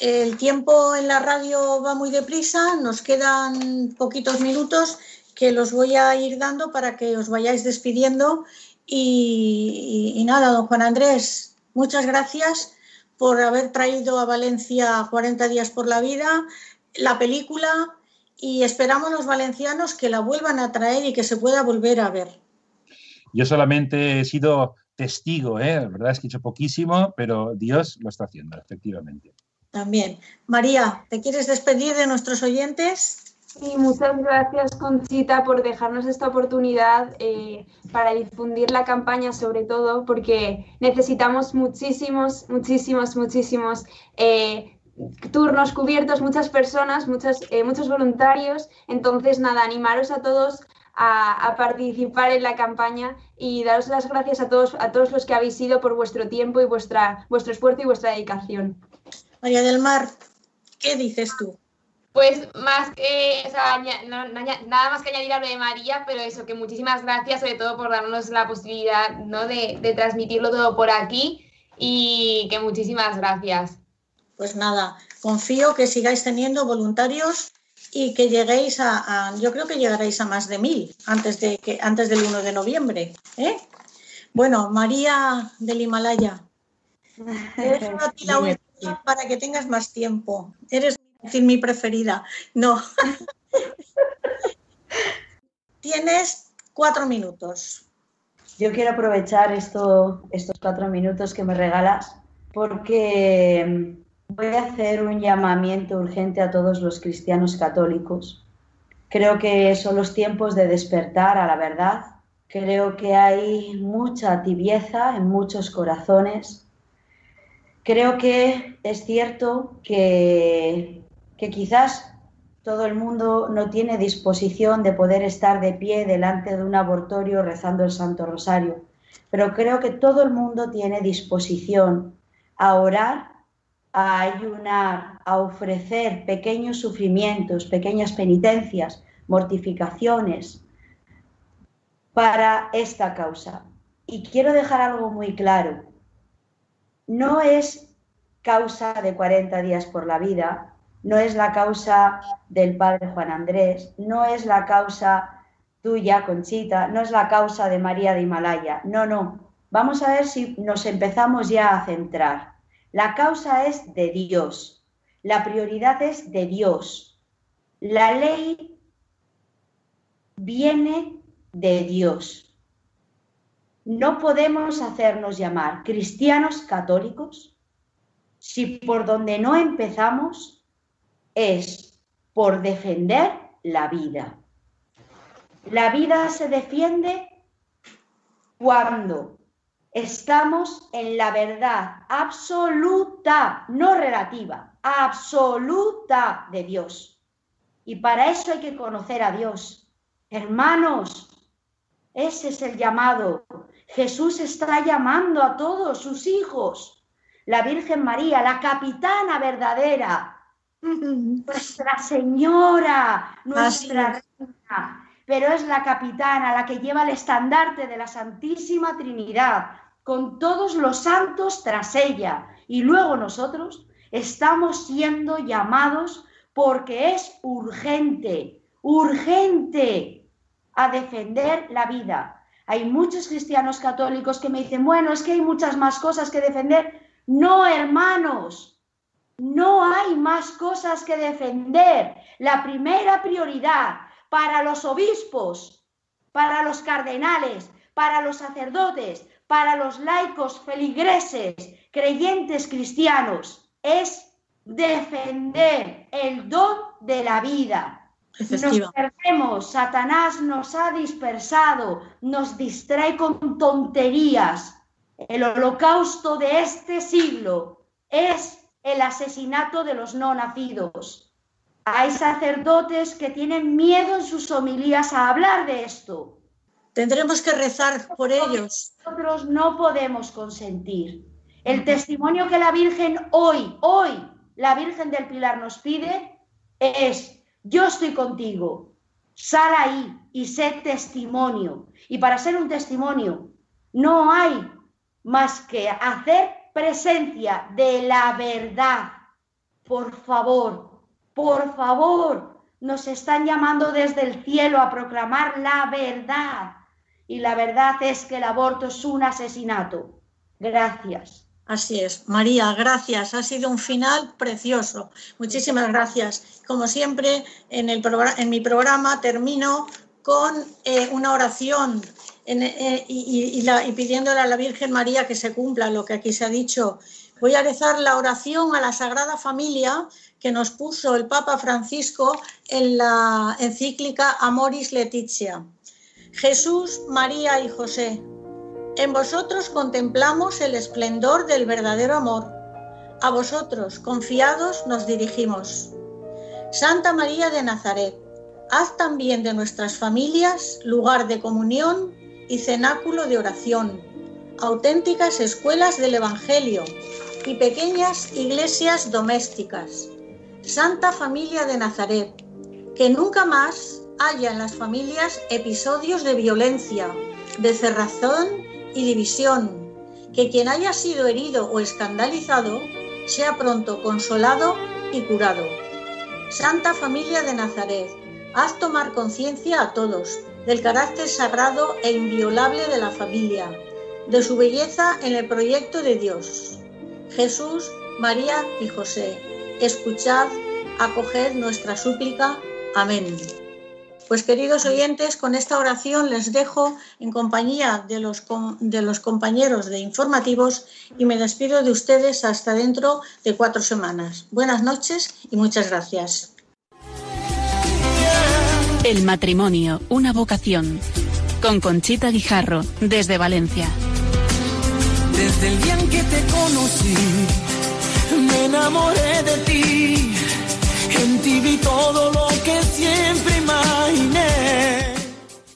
el tiempo en la radio va muy deprisa, nos quedan poquitos minutos que los voy a ir dando para que os vayáis despidiendo. y nada, don Juan Andrés, muchas gracias por haber traído a Valencia 40 días por la vida, la película, y esperamos los valencianos que la vuelvan a traer y que se pueda volver a ver. Yo solamente he sido testigo, ¿eh? la verdad es que he hecho poquísimo, pero Dios lo está haciendo, efectivamente. También. María, ¿te quieres despedir de nuestros oyentes? Sí, muchas gracias Conchita por dejarnos esta oportunidad eh, para difundir la campaña sobre todo porque necesitamos muchísimos, muchísimos, muchísimos eh, turnos cubiertos, muchas personas, muchos, eh, muchos voluntarios. Entonces, nada, animaros a todos a, participar en la campaña y daros las gracias a todos, a todos los que habéis sido por vuestro tiempo y vuestra, vuestro esfuerzo y vuestra dedicación. María del Mar, ¿qué dices tú? Pues más que, o sea, nada más que añadir a lo de María, pero eso, que muchísimas gracias sobre todo por darnos la posibilidad ¿no? de, de transmitirlo todo por aquí y que muchísimas gracias. Pues nada, confío que sigáis teniendo voluntarios y que lleguéis a, yo creo que llegaréis a más de mil antes, de que, antes del 1 de noviembre. ¿eh? Bueno, María del Himalaya, para que tengas más tiempo. Eres decir mi preferida. No. Tienes cuatro minutos. Yo quiero aprovechar esto, estos cuatro minutos que me regalas porque voy a hacer un llamamiento urgente a todos los cristianos católicos. Creo que son los tiempos de despertar a la verdad. Creo que hay mucha tibieza en muchos corazones. Creo que es cierto que que quizás todo el mundo no tiene disposición de poder estar de pie delante de un abortorio rezando el Santo Rosario, pero creo que todo el mundo tiene disposición a orar, a ayunar, a ofrecer pequeños sufrimientos, pequeñas penitencias, mortificaciones, para esta causa. Y quiero dejar algo muy claro. No es causa de 40 días por la vida, no es la causa del padre Juan Andrés, no es la causa tuya, Conchita, no es la causa de María de Himalaya. No, no. Vamos a ver si nos empezamos ya a centrar. La causa es de Dios. La prioridad es de Dios. La ley viene de Dios. No podemos hacernos llamar cristianos católicos si por donde no empezamos es por defender la vida. La vida se defiende cuando estamos en la verdad absoluta, no relativa, absoluta de Dios. Y para eso hay que conocer a Dios. Hermanos, ese es el llamado. Jesús está llamando a todos sus hijos. La Virgen María, la capitana verdadera, nuestra señora, nuestra reina, pero es la capitana la que lleva el estandarte de la Santísima Trinidad, con todos los santos tras ella. Y luego nosotros estamos siendo llamados porque es urgente, urgente a defender la vida. Hay muchos cristianos católicos que me dicen, bueno, es que hay muchas más cosas que defender. No, hermanos, no hay más cosas que defender. La primera prioridad para los obispos, para los cardenales, para los sacerdotes, para los laicos feligreses, creyentes cristianos, es defender el don de la vida. Nos perdemos, Satanás nos ha dispersado, nos distrae con tonterías. El holocausto de este siglo es el asesinato de los no nacidos. Hay sacerdotes que tienen miedo en sus homilías a hablar de esto. Tendremos que rezar por ellos. Nosotros no podemos consentir. El testimonio que la Virgen hoy, hoy, la Virgen del Pilar nos pide es, yo estoy contigo, sal ahí y sé testimonio. Y para ser un testimonio no hay más que hacer presencia de la verdad. Por favor, por favor, nos están llamando desde el cielo a proclamar la verdad. Y la verdad es que el aborto es un asesinato. Gracias. Así es. María, gracias. Ha sido un final precioso. Muchísimas gracias. Como siempre, en, el en mi programa termino con eh, una oración eh, y, y pidiéndole a la Virgen María que se cumpla lo que aquí se ha dicho. Voy a rezar la oración a la Sagrada Familia que nos puso el Papa Francisco en la encíclica Amoris Leticia. Jesús, María y José, en vosotros contemplamos el esplendor del verdadero amor. A vosotros, confiados, nos dirigimos. Santa María de Nazaret, haz también de nuestras familias lugar de comunión y cenáculo de oración, auténticas escuelas del Evangelio y pequeñas iglesias domésticas Santa Familia de Nazaret, que nunca más haya en las familias episodios de violencia, de cerrazón y división, que quien haya sido herido o escandalizado sea pronto consolado y curado. Santa Familia de Nazaret, haz tomar conciencia a todos del carácter sagrado e inviolable de la familia, de su belleza en el proyecto de Dios. Jesús, María y José, escuchad, acoged nuestra súplica. Amén. Pues queridos oyentes, con esta oración les dejo en compañía de los, de los compañeros de informativos y me despido de ustedes hasta dentro de cuatro semanas. Buenas noches y muchas gracias. El matrimonio, una vocación. Con Conchita Guijarro, desde Valencia. Desde el día en que te conocí me enamoré de ti. En ti vi todo lo que siempre imaginé.